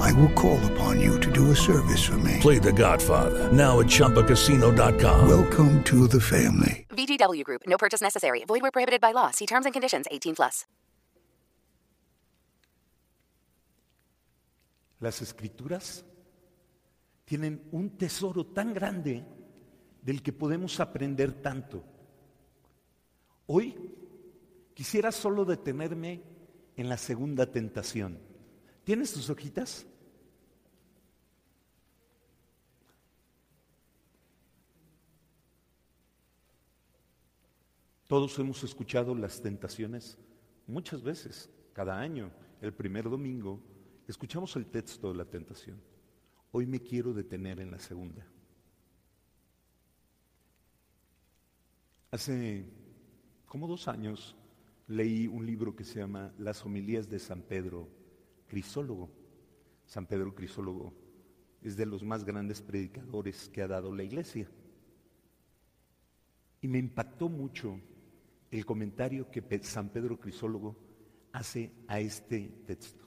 I will call upon you to do a service for me. Play The Godfather now at ChumbaCasino.com. Welcome to the family. VGW Group. No purchase necessary. Void where prohibited by law. See terms and conditions. 18 plus. Las escrituras tienen un tesoro tan grande del que podemos aprender tanto. Hoy quisiera solo detenerme en la segunda tentación. ¿Tienes tus hojitas? Todos hemos escuchado las tentaciones muchas veces, cada año, el primer domingo, escuchamos el texto de la tentación. Hoy me quiero detener en la segunda. Hace como dos años leí un libro que se llama Las homilías de San Pedro Crisólogo. San Pedro Crisólogo es de los más grandes predicadores que ha dado la iglesia. Y me impactó mucho el comentario que San Pedro Crisólogo hace a este texto.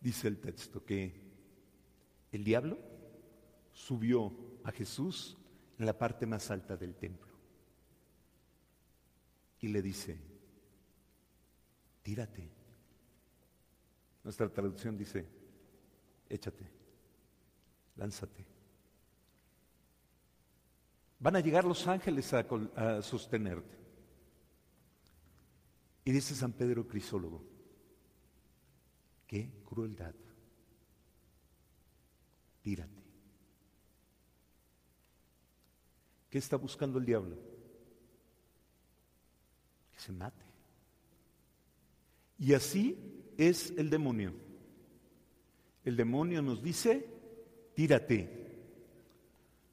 Dice el texto que el diablo subió a Jesús en la parte más alta del templo y le dice, tírate. Nuestra traducción dice, échate, lánzate. Van a llegar los ángeles a, sostenerte. Y dice San Pedro Crisólogo, qué crueldad, tírate. ¿Qué está buscando el diablo? Que se mate. Y así es el demonio. El demonio nos dice, tírate.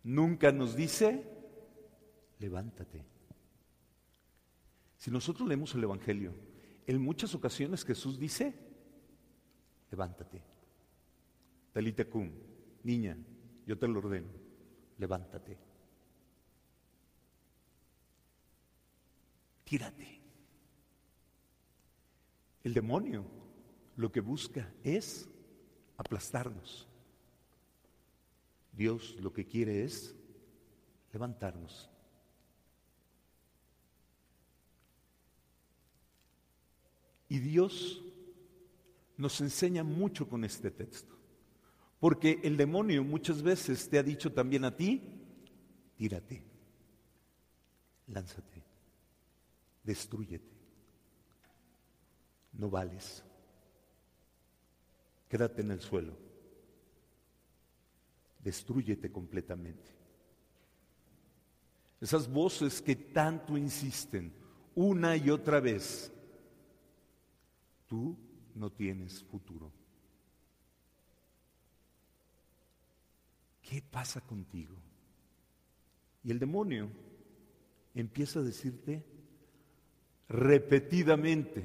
Nunca nos dice, levántate. Si nosotros leemos el Evangelio, en muchas ocasiones Jesús dice, levántate. Talita cum, niña, yo te lo ordeno, levántate. Tírate. El demonio lo que busca es aplastarnos. Dios lo que quiere es levantarnos. Y Dios nos enseña mucho con este texto. Porque el demonio muchas veces te ha dicho también a ti, tírate, lánzate, destruyete, no vales, quédate en el suelo, destruyete completamente. Esas voces que tanto insisten una y otra vez, tú no tienes futuro. ¿Qué pasa contigo? Y el demonio empieza a decirte repetidamente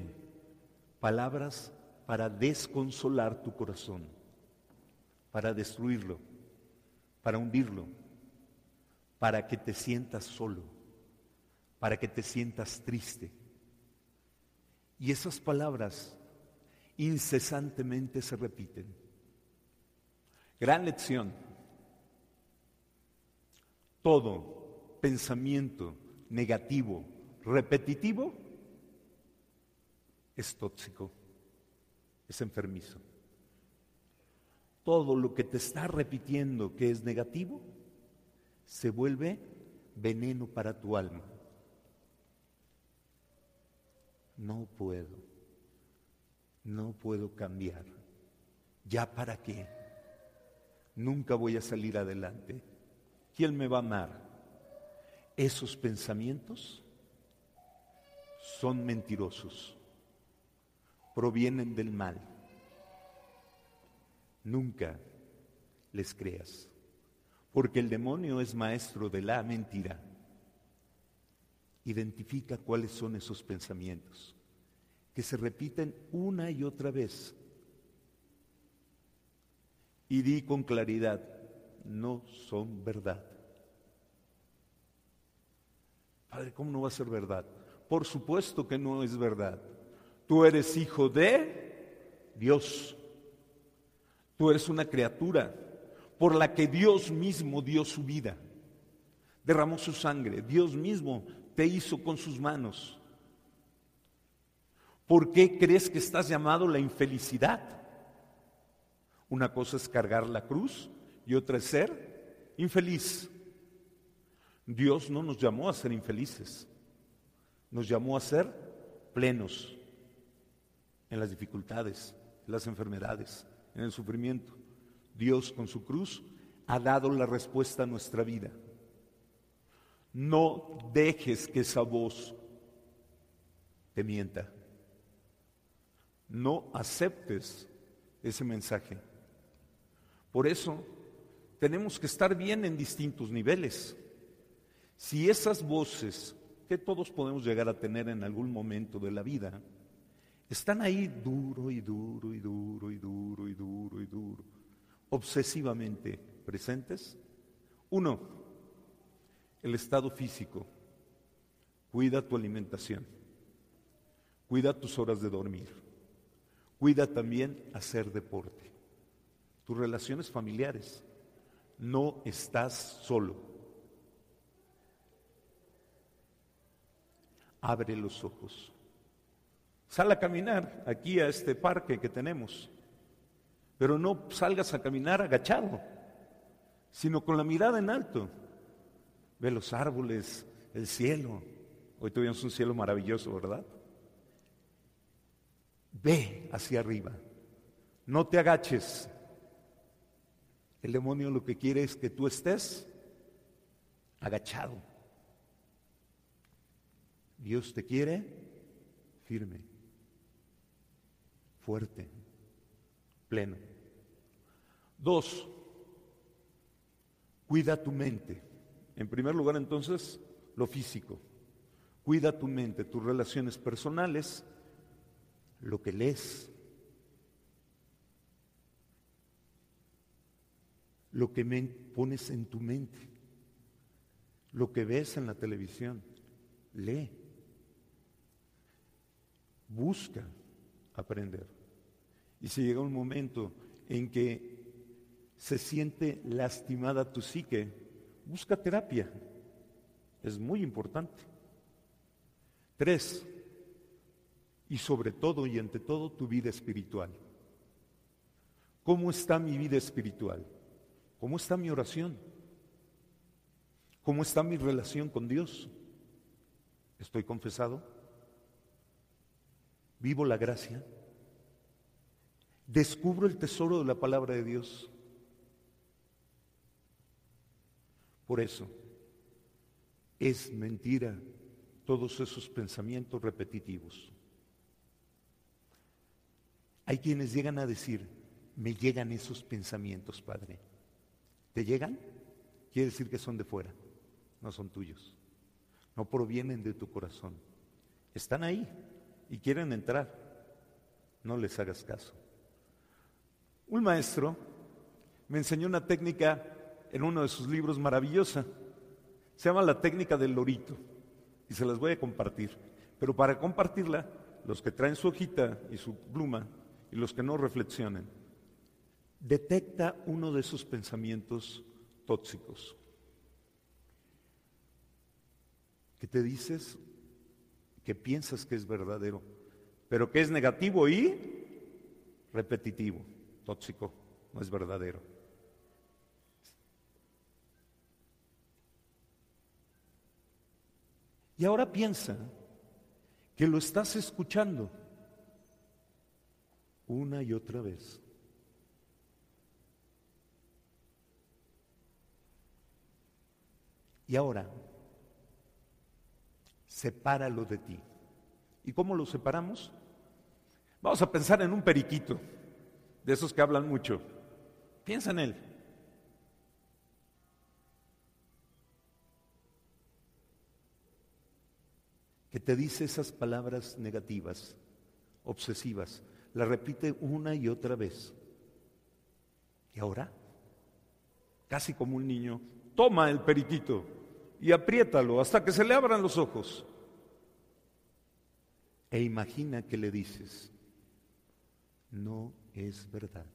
palabras para desconsolar tu corazón, para destruirlo, para hundirlo, para que te sientas solo, para que te sientas triste. Y esas palabras incesantemente se repiten. Gran lección. Todo pensamiento negativo, repetitivo, es tóxico, es enfermizo. Todo lo que te está repitiendo que es negativo se vuelve veneno para tu alma. No puedo, no puedo cambiar. ¿Ya para qué? Nunca voy a salir adelante. ¿Quién me va a amar? Esos pensamientos son mentirosos, provienen del mal. Nunca les creas, porque el demonio es maestro de la mentira. Identifica cuáles son esos pensamientos que se repiten una y otra vez. Y di con claridad, no son verdad. Padre, ¿cómo no va a ser verdad? Por supuesto que no es verdad. Tú eres hijo de Dios. Tú eres una criatura por la que Dios mismo dio su vida. Derramó su sangre. Dios mismo te hizo con sus manos. ¿Por qué crees que estás llamado la infelicidad? Una cosa es cargar la cruz y otra es ser infeliz. Dios no nos llamó a ser infelices, nos llamó a ser plenos en las dificultades, en las enfermedades, en el sufrimiento. Dios con su cruz ha dado la respuesta a nuestra vida. No dejes que esa voz te mienta. No aceptes ese mensaje. Por eso tenemos que estar bien en distintos niveles. Si esas voces que todos podemos llegar a tener en algún momento de la vida, están ahí duro y duro y duro y duro y duro y duro, obsesivamente presentes. Uno, el estado físico. Cuida tu alimentación. Cuida tus horas de dormir. Cuida también hacer deporte. Tus relaciones familiares. No estás solo. Abre los ojos. Sal a caminar aquí a este parque que tenemos. Pero no salgas a caminar agachado, sino con la mirada en alto. Ve los árboles, el cielo. Hoy tuvimos un cielo maravilloso, ¿verdad? Ve hacia arriba. No te agaches. El demonio lo que quiere es que tú estés agachado. Dios te quiere firme, fuerte, pleno. Dos, cuida tu mente. En primer lugar, entonces, lo físico. Cuida tu mente, tus relaciones personales, lo que lees, lo que pones en tu mente, lo que ves en la televisión. Lee. Busca aprender. Y si llega un momento en que se siente lastimada tu psique, busca terapia. Es muy importante. Tres, y sobre todo y ante todo tu vida espiritual. ¿Cómo está mi vida espiritual? ¿Cómo está mi oración? ¿Cómo está mi relación con Dios? ¿Estoy confesado? ¿Vivo la gracia? ¿Descubro el tesoro de la palabra de Dios? Por eso, es mentira todos esos pensamientos repetitivos. Hay quienes llegan a decir, me llegan esos pensamientos, Padre. ¿Te llegan? Quiere decir que son de fuera, no son tuyos. No provienen de tu corazón. Están ahí y quieren entrar. No les hagas caso. Un maestro me enseñó una técnica en uno de sus libros maravillosa. Se llama la técnica del lorito y se las voy a compartir. Pero para compartirla, los que traen su hojita y su pluma y los que no reflexionen, detecta uno de esos pensamientos tóxicos que te dices que piensas que es verdadero, pero que es negativo y repetitivo, tóxico, no es verdadero. Y ahora piensa que lo estás escuchando una y otra vez. Y ahora, sepáralo de ti. ¿Y cómo lo separamos? Vamos a pensar en un periquito, de esos que hablan mucho. Piensa en él. que te dice esas palabras negativas, obsesivas, la repite una y otra vez. Y ahora, casi como un niño, toma el periquito y apriétalo hasta que se le abran los ojos. E imagina que le dices, no es verdad,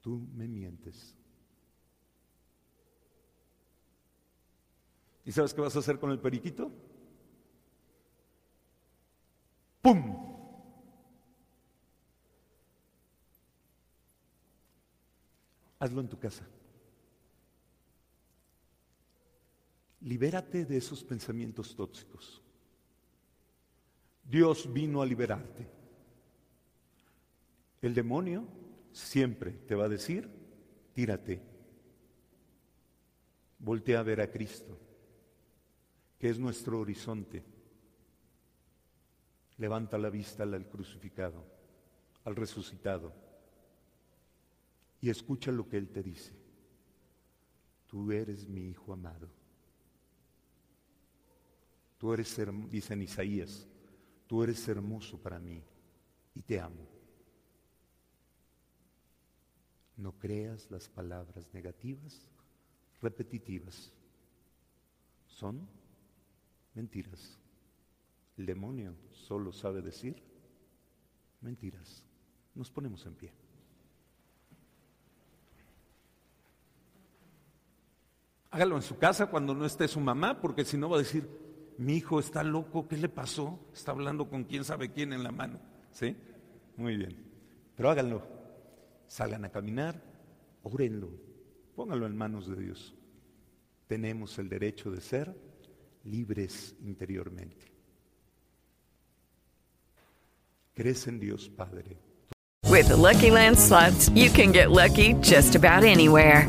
tú me mientes. ¿Y sabes qué vas a hacer con el periquito? ¡Pum! Hazlo en tu casa. Libérate de esos pensamientos tóxicos. Dios vino a liberarte. El demonio siempre te va a decir, tírate. Voltea a ver a Cristo, que es nuestro horizonte. Levanta la vista al crucificado, al resucitado, y escucha lo que Él te dice. Tú eres mi hijo amado. Tú eres, dice en Isaías, tú eres hermoso para mí y te amo. No creas las palabras negativas, repetitivas. Son mentiras. El demonio solo sabe decir mentiras. Nos ponemos en pie. Hágalo en su casa cuando no esté su mamá, porque si no va a decir, mi hijo está loco, ¿qué le pasó? Está hablando con quién sabe quién en la mano. ¿Sí? Muy bien. Pero háganlo. Salgan a caminar, órenlo, pónganlo en manos de Dios. Tenemos el derecho de ser libres interiormente. Crees Dios Padre. With the Lucky Land slots, you can get lucky just about anywhere.